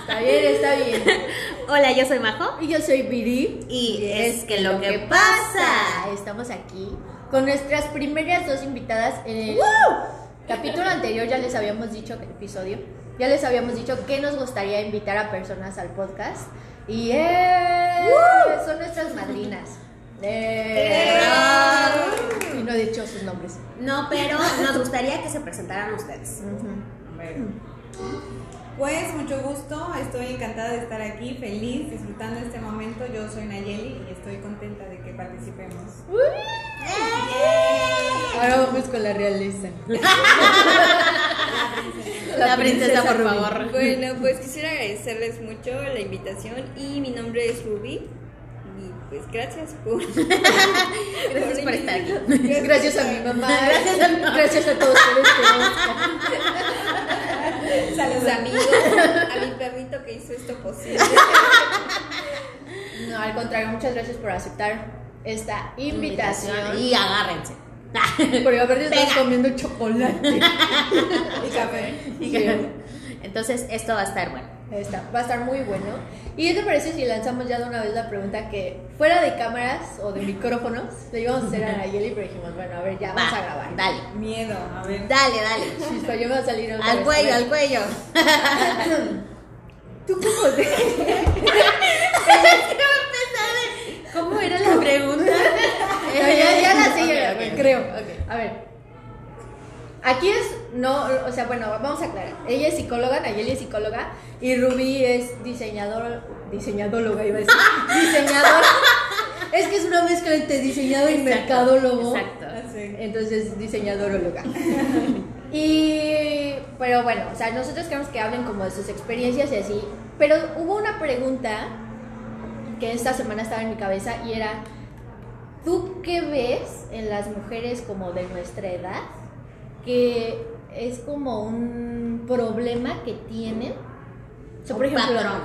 Está bien, está bien. Hola, yo soy Majo. Y yo soy Viri. Y es que lo que pasa. Estamos aquí con nuestras primeras dos invitadas. En el capítulo anterior ya les habíamos dicho, que episodio, ya les habíamos dicho que nos gustaría invitar a personas al podcast. Y son nuestras madrinas. Eh, y no he dicho sus nombres. No, pero nos gustaría que se presentaran ustedes. Pues mucho gusto, estoy encantada de estar aquí, feliz, disfrutando este momento. Yo soy Nayeli y estoy contenta de que participemos. Ahora vamos con la realeza. La princesa, por favor. Bueno, pues quisiera agradecerles mucho la invitación y mi nombre es Ruby. Y pues gracias por. Gracias por estar aquí. Gracias a mi mamá. Gracias a, gracias a todos ustedes que a los amigos, a mi perrito que hizo esto posible. No, al contrario, muchas gracias por aceptar esta invitación. Y agárrense. Porque aparte estás comiendo chocolate. Y café. Sí. Entonces, esto va a estar bueno. Está, va a estar muy bueno. ¿Y qué te parece si lanzamos ya de una vez la pregunta que fuera de cámaras o de micrófonos le íbamos a hacer a Nayeli, pero dijimos, bueno, a ver, ya vamos Va, a grabar. Dale. Miedo, a ver. Dale, dale. Chispa, yo me voy a salir otra Al vez. cuello, A al cuello. ¿Tú cómo te... ¿Cómo era la pregunta? ya, ya, ya la sé, creo. A ver. Aquí es, no, o sea, bueno, vamos a aclarar. Ella es psicóloga, Nayeli es psicóloga y Ruby es diseñador, diseñadóloga, iba a decir. Diseñador. es que es una mezcla entre diseñador y mercadólogo. Exacto. Así. Entonces, diseñadoróloga. y, pero bueno, o sea, nosotros queremos que hablen como de sus experiencias y así. Pero hubo una pregunta que esta semana estaba en mi cabeza y era, ¿tú qué ves en las mujeres como de nuestra edad que es como un problema que tienen? O sea, por Un ejemplo, patrón.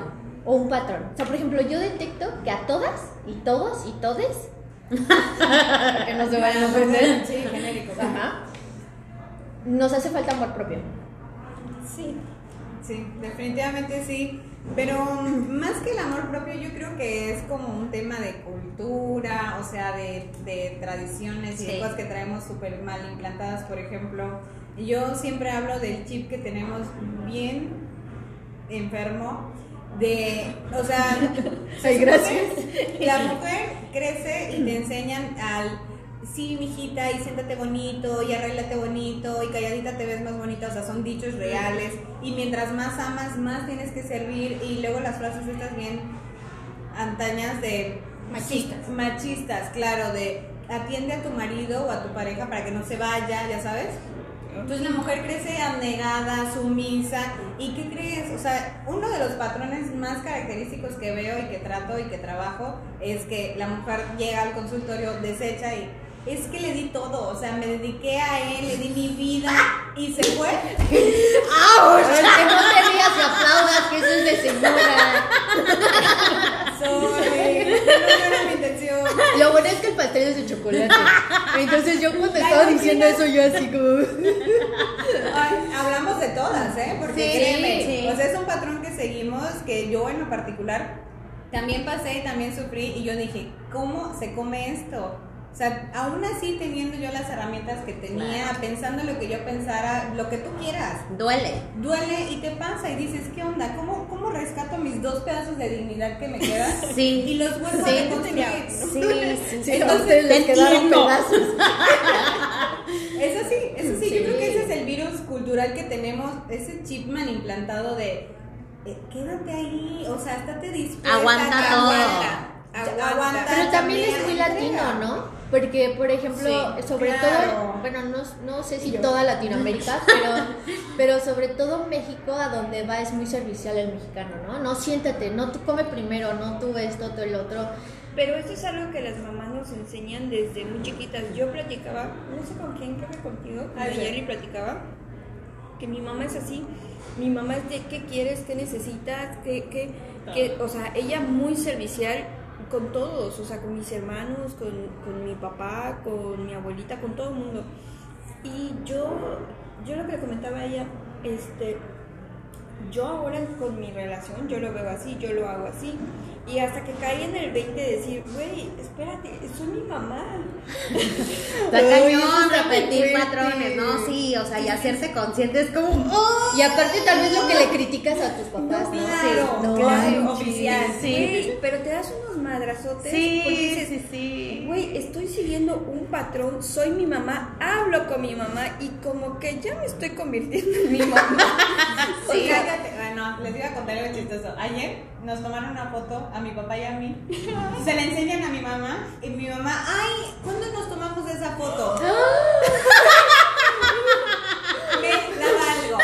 O un patrón. O sea, por ejemplo, yo detecto que a todas y todos y todes que no se vayan a ofender. Sí, genérico. Ajá. Nos hace falta amor propio. Sí, sí, definitivamente sí. Pero más que el amor propio, yo creo que es como un tema de cultura, o sea, de, de tradiciones y Sí. de cosas que traemos súper mal implantadas. Por ejemplo, yo siempre hablo del chip que tenemos bien enfermo. De, o sea, Ay, gracias. la mujer crece y te enseñan al sí, mijita, y siéntate bonito, y arréglate bonito, y calladita te ves más bonita, o sea, son dichos reales. Y mientras más amas, más tienes que servir. Y luego las frases estas bien antañas de Machistas. machistas, claro, de atiende a tu marido o a tu pareja para que no se vaya, ya sabes. Entonces la mujer crece abnegada, sumisa. ¿Y qué crees? O sea, uno de los patrones más característicos que veo y que trato y que trabajo es que la mujer llega al consultorio, desecha y es que le di todo. O sea, me dediqué a él, le di mi vida y se fue. ¡Auch! Que no te rías y aplaudas, que eso es de señora. Sorry, no era mi intención. Lo bueno es que el pastel es de chocolate. Entonces yo cuando estaba diciendo eso, yo así como... Ay, hablamos de todas, ¿eh? Porque Sí, créeme, sí. o sea, es un patrón que seguimos que yo en lo particular también pasé y también sufrí y yo dije, ¿cómo se come esto? O sea, aún así teniendo yo las herramientas que tenía, Claro. pensando lo que yo pensara, lo que tú quieras, Duele. duele y te pasa y dices, ¿qué onda? ¿Cómo, cómo rescato mis dos pedazos de dignidad que me quedan? Sí. Y los vuelvo Sí. a reconstruir. Sí, sí. Sí, Entonces, les quedaron pedazos. Eso sí, eso sí, Sí. yo creo que ese es el virus cultural que tenemos, ese chip mal implantado de eh, quédate ahí, o sea, estate dispuesta. Aguanta todo. Aguanta, agu- aguanta. Pero también es muy latino, ¿no? Porque, por ejemplo, Sí, sobre claro. todo, bueno, no, no sé si toda Latinoamérica, pero, pero sobre todo México, a donde va es muy servicial el mexicano, ¿no? No, siéntate, no tú come primero, no tú esto, tú el otro. Pero esto es algo que las mamás nos enseñan desde muy chiquitas. Yo platicaba, no sé con quién, creo que contigo, con Ay. Nayeli platicaba, que mi mamá es así. Mi mamá es de qué quieres, qué necesitas, qué, qué, qué- o sea, ella muy servicial con todos, o sea, con mis hermanos, con, con mi papá, con mi abuelita, con todo el mundo. Y yo, yo lo que le comentaba ella, este, yo ahora con mi relación, yo lo veo así, yo lo hago así. Y hasta que caí en el 20 de decir, güey, espérate, soy mi mamá. Está cañón repetir patrones, ¿no? Sí, o sea, y hacerse consciente es como. ¡oh! Y aparte tal vez lo que le criticas a tus papás, ¿no? claro, no, claro, oficial. Sí. Pero te das unos madrazotes Sí, dices, sí, sí. güey, estoy siguiendo un patrón, soy mi mamá, hablo con mi mamá y como que ya me estoy convirtiendo en mi mamá. Sí. Cállate. Bueno, les iba a contar algo chistoso. Ayer nos tomaron una foto a mi papá y a mí. Se la enseñan a mi mamá. Y mi mamá, ay, ¿cuándo nos tomamos esa foto? Me la valgo.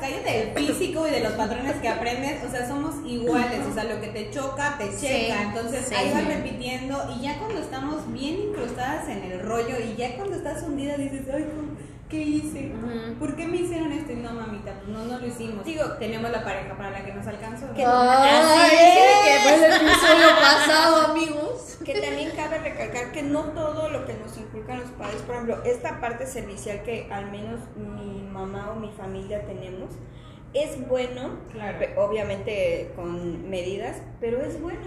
Cállate, del físico y de los patrones que aprendes. O sea, somos iguales. O sea, lo que te choca, te Sí, checa. Entonces sí. ahí vas repitiendo. Y ya cuando estamos bien incrustadas en el rollo y ya cuando estás hundida dices, ay, ¿cómo- ¿qué hice? ¿Por qué me hicieron esto? Y no, mamita, pues no, no lo hicimos. Digo, tenemos la pareja para la que nos alcanzó. Que- Ay, que fue el episodio pasado, amigos. Cabe recalcar que no todo lo que nos inculcan los padres, por ejemplo, esta parte servicial que al menos mi mamá o mi familia tenemos, es bueno, Claro. obviamente con medidas, pero es bueno.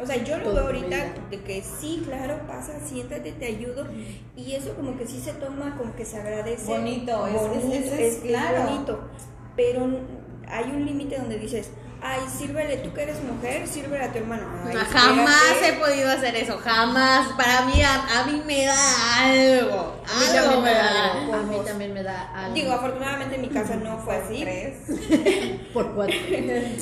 O sea, yo lo Todo veo ahorita medida. de que sí, claro, pasa, siéntate, te ayudo, y eso como que sí se toma, como que se agradece. Bonito, es- es- es- es claro. bonito, pero hay un límite donde dices, ay, sírvele, tú que eres mujer, sírvele a tu hermano. Ay, jamás he podido hacer eso, jamás. Para mí, a, a mí me da algo. A mí algo también me da. algo. A mí también me da algo. Digo, afortunadamente en mi casa no fue así. Tres. por cuatro.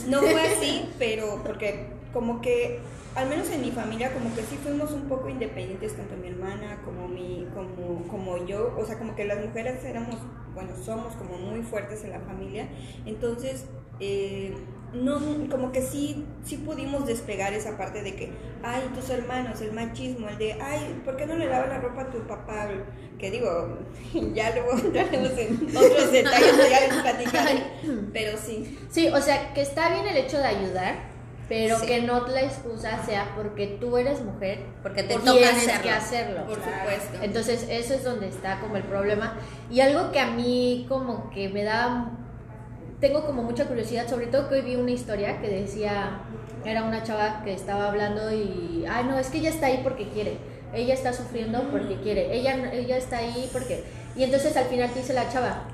No fue así, pero porque como que, al menos en mi familia, como que sí fuimos un poco independientes, tanto mi hermana como mi, como, como yo. O sea, como que las mujeres éramos, bueno, somos como muy fuertes en la familia. Entonces, eh, no, como que sí, sí pudimos despegar esa parte de que, ay, tus hermanos, el machismo, el de, ay, ¿por qué no le lavas la ropa a tu papá? Que digo, ya luego entraremos en otros detalles, ya platicaré, pero sí. Sí, o sea, que está bien el hecho de ayudar, pero Sí. que no la excusa sea porque tú eres mujer, Porque te toca tienes hacerlo. que hacerlo. Por supuesto. Entonces, eso es donde está como el problema. Y algo que a mí como que me da, tengo como mucha curiosidad, sobre todo que hoy vi una historia que decía, era una chava que estaba hablando y, ay no, es que ella está ahí porque quiere, ella está sufriendo porque quiere, ella, ella está ahí porque... Y entonces al final te dice la chava,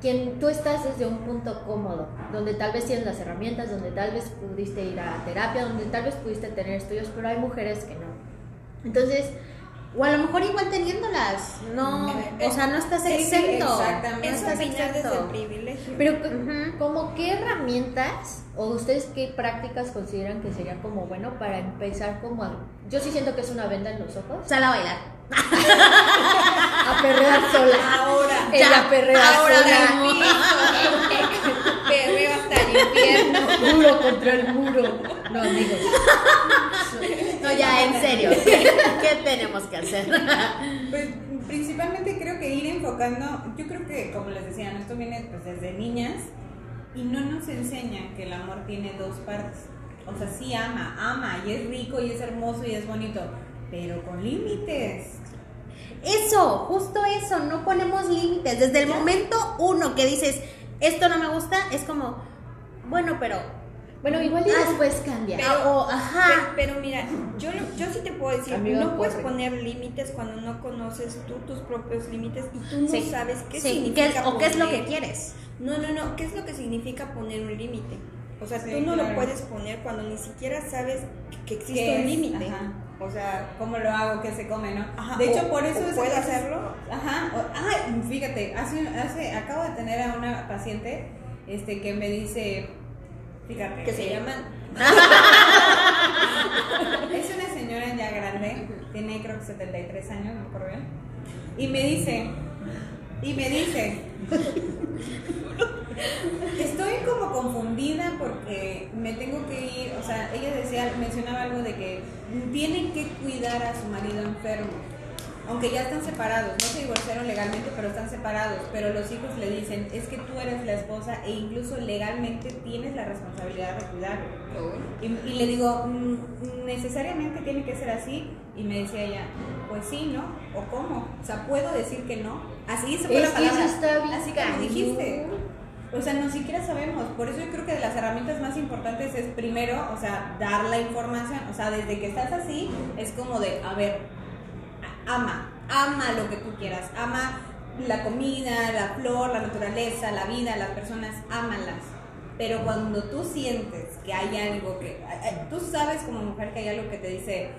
quien tú estás desde un punto cómodo, donde tal vez tienes las herramientas, donde tal vez pudiste ir a terapia, donde tal vez pudiste tener estudios, pero hay mujeres que no. Entonces, O a lo mejor igual teniéndolas. No, o sea, no estás Sí, sí, exento. exactamente. No Es estás opinar desde el exento. privilegio. Pero. ¿como qué herramientas o ustedes qué prácticas consideran que sería como bueno para empezar como a... Yo sí siento que es una venda en los ojos. Sal a bailar. A perrear sola. Ahora. Ella Ya, perrea ahora sola. Infierno. Muro contra el muro. No, amigos. No, ya, en serio. ¿Qué, tenemos que hacer? Pues principalmente creo que ir enfocando, yo creo que como les decía, esto viene pues desde niñas y no nos enseñan que el amor tiene dos partes. O sea, sí ama, ama y es rico y es hermoso y es bonito, pero con límites. Eso, justo eso, no ponemos límites. Desde el momento uno que dices, esto no me gusta, es como, bueno, pero... Bueno, igual y Ah, después cambia. Pero, Ah, o, ajá. Pero, pero mira, yo, lo- yo sí te puedo decir, Amigo, no puedes corre. poner límites cuando no conoces tú tus propios límites y tú no Sí, sabes qué sí, significa ¿qué es- o qué es lo que quieres. No, no, no, ¿qué es lo que significa poner un límite? O sea, Sí, tú no claro. lo puedes poner cuando ni siquiera sabes que existe ¿Qué un límite. Ajá. O sea, ¿Cómo lo hago? ¿Qué se come? ¿no? Ajá, de hecho, o- por eso es- puedo hacerlo. Ajá. o- fíjate, hace, hace, acabo de tener a una paciente este, que me dice, fíjate, que se llaman Es una señora ya grande, tiene creo que 73 años, no me acuerdo bien. Y me dice, y me dice, estoy como confundida porque me tengo que ir, o sea, ella decía, mencionaba algo de que tienen que cuidar a su marido enfermo. Aunque ya están separados, no se divorciaron legalmente, pero están separados, pero los hijos le dicen, es que tú eres la esposa e incluso legalmente tienes la responsabilidad de cuidarlo. Y, y le digo, "Mm, necesariamente tiene que ser así. Y me decía ella, pues sí, ¿no? ¿O cómo? O sea, ¿puedo decir que no? Así se fue Es la palabra. Así como dijiste. O sea, no siquiera sabemos. Por eso yo creo que de las herramientas más importantes es primero, o sea, dar la información. O sea, desde que estás así, es como de, a ver, ama, ama lo que tú quieras. Ama la comida, la flor, la naturaleza, la vida, las personas, ámalas. Pero cuando tú sientes que hay algo que. Tú sabes como mujer que hay algo que te dice,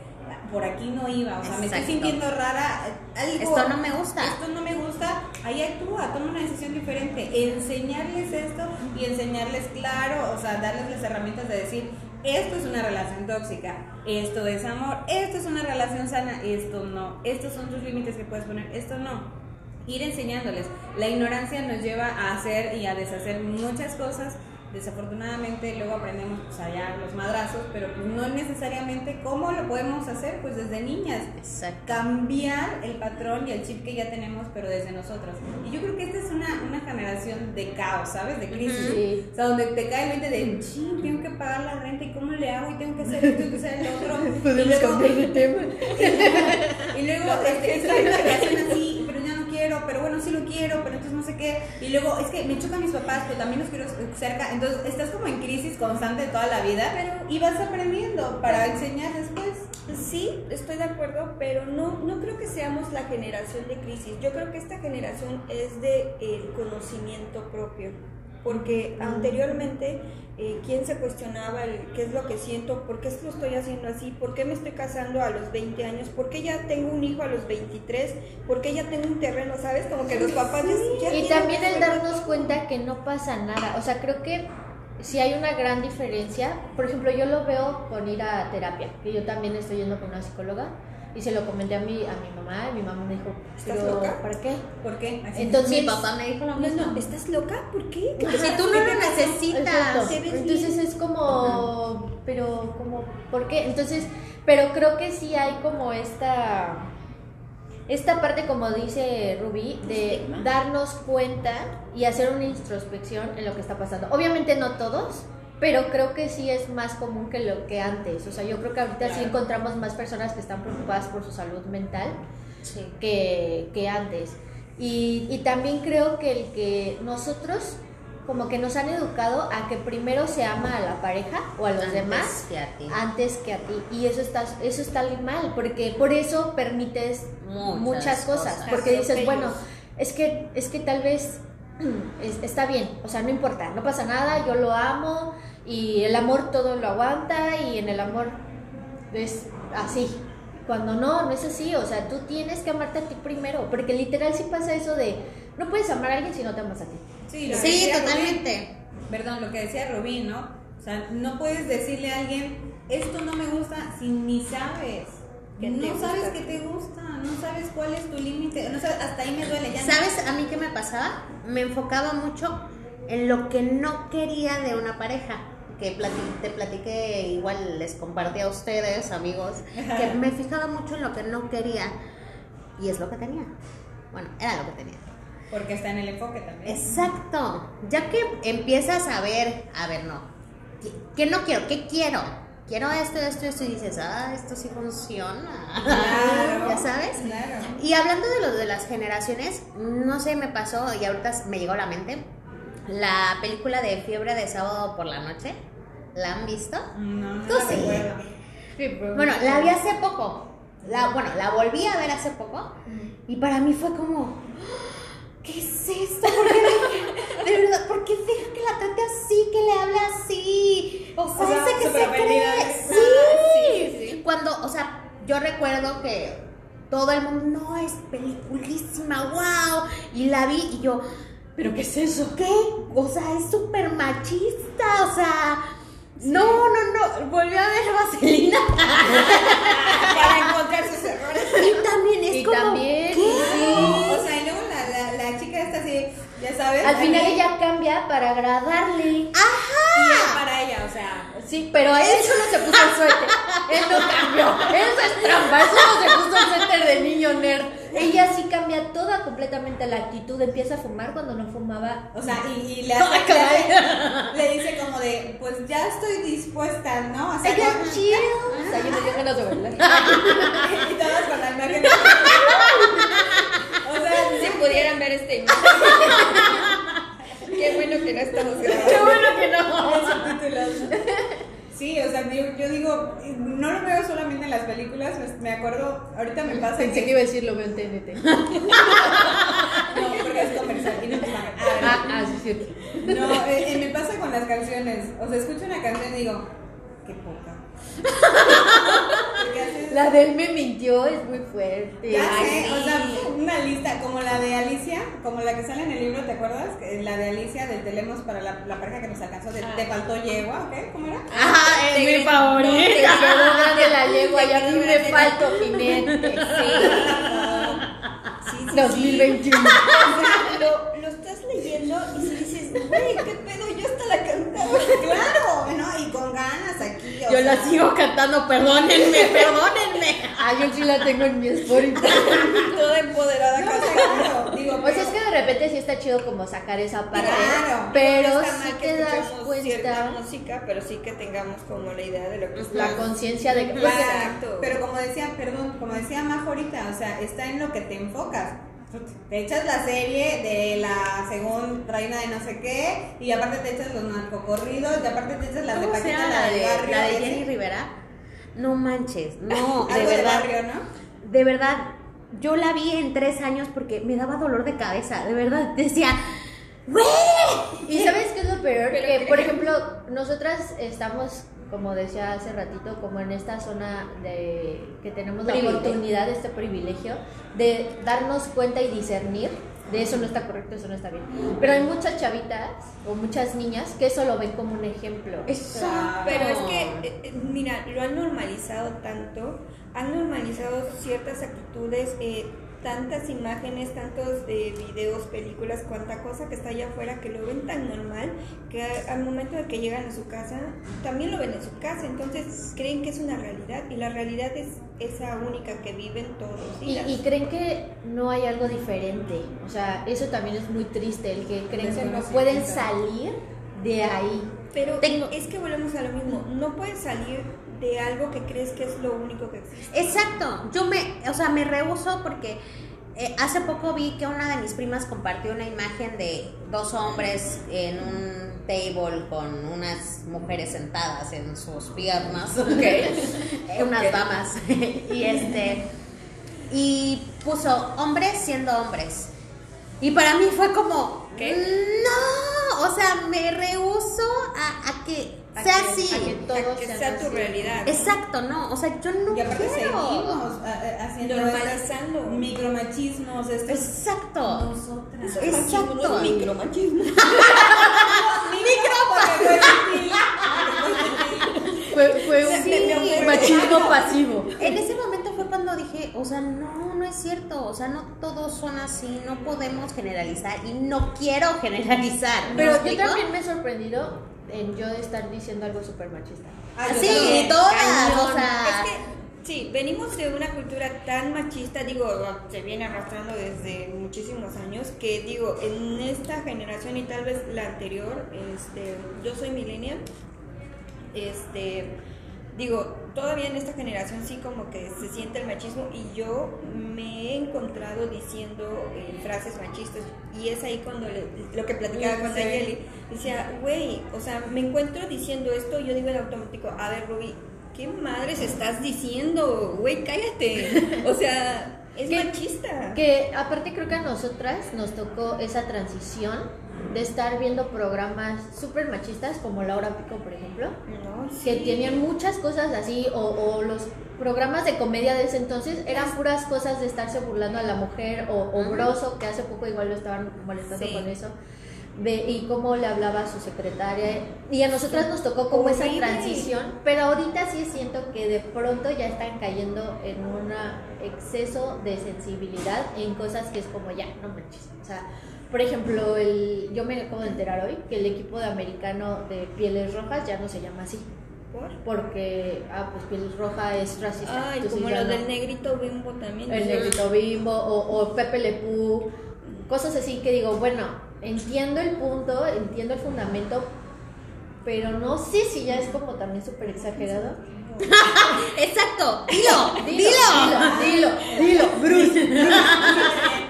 por aquí no iba, o sea, me estoy sintiendo rara. Algo, Esto no me gusta. Esto no me gusta, ahí actúa, toma una decisión diferente. Enseñarles esto y enseñarles claro, o sea, darles las herramientas de decir, esto es una relación tóxica, esto es amor, esto es una relación sana, esto no, estos son tus límites que puedes poner, esto no. Ir enseñándoles. La ignorancia nos lleva a hacer y a deshacer muchas cosas. Desafortunadamente luego aprendemos pues allá los madrazos, pero pues no necesariamente cómo lo podemos hacer pues desde niñas Exacto. cambiar el patrón y el chip que ya tenemos, pero desde nosotras. Y yo creo que esta es una, una generación de caos, ¿sabes? De crisis. Sí. O sea, donde te cae el 20 de, ching, tengo que pagar la renta y cómo le hago y tengo que hacer esto y que hacer el otro. y luego, de tema. y luego este, una relación así, bueno, sí lo quiero, pero entonces no sé qué. Y luego es que me chocan mis papás, pero también los quiero cerca. Entonces estás como en crisis constante toda la vida Pero- y vas aprendiendo para enseñar después. Sí, estoy de acuerdo, pero no, no creo que seamos la generación de crisis. Yo creo que esta generación es de el conocimiento propio. Porque anteriormente, eh, ¿quién se cuestionaba el qué es lo que siento? ¿Por qué lo estoy haciendo así? ¿Por qué me estoy casando a los 20 años? ¿Por qué ya tengo un hijo a los 23? ¿Por qué ya tengo un terreno? ¿Sabes? Como que los papás ya, ya Y también el darnos cuenta que no pasa nada. O sea, creo que si hay una gran diferencia. Por ejemplo, yo lo veo con ir a terapia, que yo también estoy yendo con una psicóloga. Y se lo comenté a mi, a mi mamá, y mi mamá me dijo, ¿Estás "¿Pero loca? ¿para qué? ¿Por qué? Así. Entonces, Mi papá me dijo lo No, mismo. no, ¿estás loca? ¿Por qué? ¿Qué Si tú no ¿Qué lo necesitas. Entonces bien. es como, pero como, ¿por qué? Entonces, pero creo que sí hay como esta, esta parte como dice Rubí, de darnos cuenta y hacer una introspección en lo que está pasando. Obviamente no todos, pero creo que sí es más común que lo que antes. O sea, yo creo que ahorita sí encontramos más personas que están preocupadas por su salud mental Sí. que, que antes. Y, y también creo que el que nosotros como que nos han educado a que primero se ama a la pareja o a los Antes demás que a ti. antes que a ti. Y eso está, eso está mal, porque por eso permites Muchas muchas, cosas. cosas. Porque dices, bueno, es que, es que tal vez es- está bien, o sea, no importa, no pasa nada, yo lo amo y el amor todo lo aguanta y en el amor es así. Cuando no, no es así, o sea, tú tienes que amarte a ti primero, porque literal sí pasa eso de, no puedes amar a alguien si no te amas a ti. Sí, lo que Sí, totalmente. Perdón, lo que decía Rubí, ¿no? O sea, no puedes decirle a alguien, esto no me gusta, si ni sabes. ¿Qué te no sabes gusta? qué te gusta, no sabes cuál es tu límite, no sabes, hasta ahí me duele ya. no- ¿Sabes a mí qué me pasaba? Me enfocaba mucho en lo que no quería de una pareja. Que te platiqué, igual les compartí a ustedes, amigos, que me fijaba mucho en lo que no quería. Y es lo que tenía. Bueno, era lo que tenía. Porque está en el enfoque también. Exacto. Ya que empiezas a ver, a ver, no. ¿Qué, qué no quiero? ¿Qué quiero? Quiero esto, esto, esto. Y dices, ah, esto sí funciona. Claro. ¿Ya sabes? Claro. Y hablando de lo de las generaciones, no sé, me pasó y ahorita me llegó a la mente la película de Fiebre de Sábado por la Noche. ¿La han visto? No, no Tú la sí. recuerdo. Bueno, la vi hace poco. La, bueno, la volví a ver hace poco. Y para mí fue como, ¿qué es esto? ¿Por qué de verdad, ¿por qué deja que la trate así, que le hable así? O sea, O sea, ese que se cree. Ah, Sí. sí, sí. Cuando, o sea, yo recuerdo que todo el mundo, no, es peliculísima, wow. Y la vi y yo, ¿Pero qué es eso? ¿qué? O sea, es súper machista, o sea... No, no, no, volví a ver Vaselina Para encontrar sus errores. y también es Y como, también, ¿qué? O sea, y luego la, la, la chica está así, ya sabes. Al final ella cambia para agradarle. Y es para ella, o sea. Sí, pero él solo se puso el suéter. Él no cambió. Eso es trampa. Él solo se puso el suéter de niño nerd. ella sí cambia toda completamente la actitud, empieza a fumar cuando no fumaba. O sea, y, y le, hace, le, hace- le dice como de, pues ya estoy dispuesta, ¿no? O sea, Ella con- chill. O sea, yo me dio ganas de bailar. y todas con la imagen. de- o sea, Si pudieran ver este imagen. Qué bueno que no estamos grabando. Qué bueno que no. Los subtítulos. Sí, o sea, yo, yo digo, no lo veo solamente en las películas, me, acuerdo, ahorita me pasa Pensé que iba a decir lo veo en TNT. No, porque es comercial y no me pagan. Ah, Ah, sí, cierto. No, eh, eh, me pasa con las canciones. O sea, escucho una canción y digo, qué poca. La de él me mintió es muy fuerte. Ya Ay, sé, sí. o sea, una lista como la de Alicia, como la que sale en el libro, ¿te acuerdas? La de Alicia del Telemos para la, la pareja que nos alcanzó, de, te faltó yegua, ¿ok? ¿Cómo era? Ajá, es mi Te favorita. quedó grande la lengua y a mí me falta jinete. Sí, sí, sí. 2021. Lo, lo estás leyendo y si dices, güey, qué pedo, Claro, ¿no? Y con ganas aquí. Yo la sea, sigo cantando, perdónenme, perdónenme. Ah, yo sí la tengo en mi Spotify. Toda empoderada. No, casi. claro, digo, pero- es que de repente sí está chido como sacar esa parte. Claro. Pero No sí que te das escuchemos cierta cuenta música, pero sí que tengamos como la idea de lo que la estamos- conciencia de que. Claro, Exacto. Pero como decía, perdón, como decía Majo ahorita, o sea, está en lo que te enfocas. Te echas la serie de la según reina de no sé qué, y aparte te echas los narcocorridos, y aparte te echas las de ¿Cómo se Paquita, la la de, barrio. la de. Jenny Rivera? No manches, no, de verdad. barrio, ¿no? De verdad, yo la vi en tres años porque me daba dolor de cabeza. De verdad, decía, ¡Güey! ¿Y sabes qué es lo peor? Pero que- por ejemplo, nosotras estamos, como decía hace ratito, como en esta zona de que tenemos la Privilegio. oportunidad, este privilegio, de darnos cuenta y discernir de eso no está correcto, eso no está bien. Pero hay muchas chavitas o muchas niñas que eso lo ven como un ejemplo. Exacto. Pero es que, eh, eh, mira, lo han normalizado tanto, han normalizado ciertas actitudes, eh, tantas imágenes, tantos eh, videos, películas, cuanta cosa que está allá afuera que lo ven tan normal que al momento de que llegan a su casa también lo ven en su casa, entonces creen que es una realidad y la realidad es esa única que viven todos los Y, días. y creen que no hay algo diferente. O sea, eso también es muy triste, el que creen que no pueden salir de ahí. Pero Tengo- es que volvemos a lo mismo, no puedes salir de algo que crees que es lo único que existe. Exacto, yo me, o sea, me rehuso porque eh, hace poco vi que una de mis primas compartió una imagen de dos hombres en un table con unas mujeres sentadas en sus piernas, Eh, unas damas, y este, y puso hombres siendo hombres. Y para mí fue como, ¿Qué? no, o sea, me rehuso a, que A sea que- así. a que todo A que sea sea tu así. realidad. Exacto, no, o sea, yo no Y aparte quiero. seguimos a- a- haciendo Normalizando. micromachismos, estos Exacto. nosotras. No Exacto. es micromachismo. Fue, fue un Sí. machismo pasivo. En ese momento fue cuando dije, o sea, no, no es cierto, o sea, no todos son así, no podemos generalizar y no quiero generalizar. ¿me Pero yo explico? también me he sorprendido en yo estar diciendo algo súper machista. Ah, yo Sí, todas, Cañón. o sea, Es que, sí, venimos de una cultura tan machista, digo, se viene arrastrando desde muchísimos años, que digo, en esta generación y tal vez la anterior, este, yo soy millennial, este, digo, todavía en esta generación sí como que se siente el machismo y yo me he encontrado diciendo eh, frases machistas y es ahí cuando le- lo que platicaba Sí, con sí. Decía, güey, o sea, me encuentro diciendo esto, yo digo en automático, a ver, Ruby, ¿qué madres estás diciendo? Güey, cállate. O sea, es machista. Que aparte creo que a nosotras nos tocó esa transición de estar viendo programas súper machistas como La Hora Pico, por ejemplo, No, que tenían muchas cosas así, o, o los programas de comedia de ese entonces eran puras cosas de estarse burlando a la mujer, o, o. Broso, que hace poco igual lo estaban molestando Sí. con eso, de, y cómo le hablaba a su secretaria, y a nosotras nos tocó como esa transición, pero ahorita sí siento que de pronto ya están cayendo en un exceso de sensibilidad en cosas que es como ya, no manches, o sea... Por ejemplo, el, yo me acabo de enterar hoy que el equipo de americano de pieles rojas ya no se llama así. ¿Por? porque, ah, pues piel roja es racista. Ay, como ya lo no. del negrito bimbo también. El negrito bimbo o, o Pepe Le Pew, cosas así que digo, bueno, entiendo el punto, entiendo el fundamento, pero no sé si ya es como también súper exagerado. Exacto, dilo, Dilo, dilo, dilo, dilo, Bruce.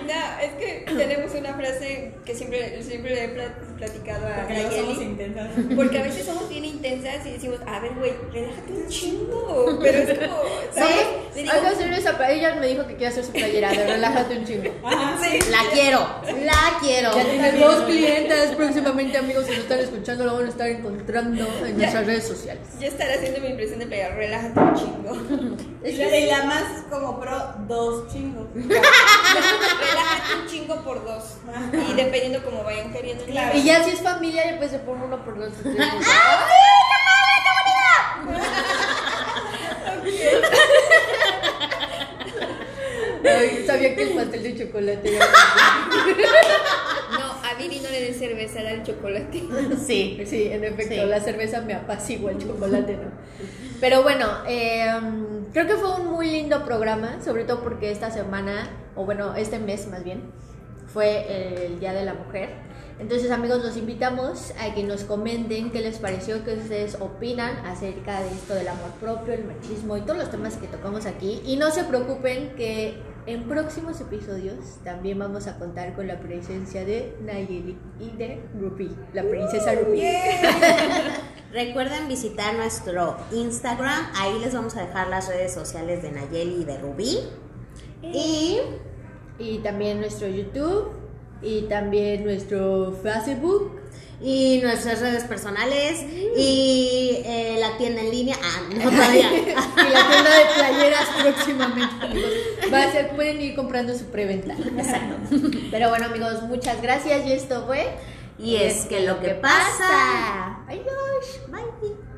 No, es que tenemos una frase que siempre, siempre le he pla- platicado a Porque somos intensas. Porque a veces somos bien intensas y decimos, a ver, güey, relájate un chingo. Pero es como, ¿sabes? Le digo, hacer esa Ella me dijo que quiere hacer su playera de relájate un chingo. Ajá, sí. La quiero, la quiero. Ya tiene dos clientes próximamente, amigos, si lo están escuchando, lo van a estar encontrando en nuestras redes sociales. ya estaré haciendo mi impresión de playera, relájate un chingo. Y la, y la más como pro, dos chingos. relájate un chingo por dos. Y dependiendo cómo vayan queriendo. el Claro. Y ya si es familia, ya pues se pone uno por dos. tres. Ay, sabía que el pastel de chocolate era. No, a Viri no le den cerveza, dale chocolate. Sí, Sí, en efecto, Sí. la cerveza me apacigua, el chocolate no. Pero bueno, eh, creo que fue un muy lindo programa, sobre todo porque esta semana, o bueno, este mes más bien, fue el Día de la Mujer. Entonces, amigos, los invitamos a que nos comenten qué les pareció, qué ustedes opinan acerca de esto del amor propio, el machismo y todos los temas que tocamos aquí. Y no se preocupen que en próximos episodios también vamos a contar con la presencia de Nayeli y de Rupi, la princesa Rupi. Recuerden visitar nuestro Instagram, ahí les vamos a dejar las redes sociales de Nayeli y de Rubí. Y Y también nuestro YouTube y también nuestro Facebook. y nuestras redes personales y eh, la tienda en línea. Ah, no todavía. y la tienda de playeras próximamente, amigos. Va a ser, pueden ir comprando su preventa. Exacto. Pero bueno, amigos, muchas gracias y esto fue. Y es que lo que pasa. Adiós. Bye.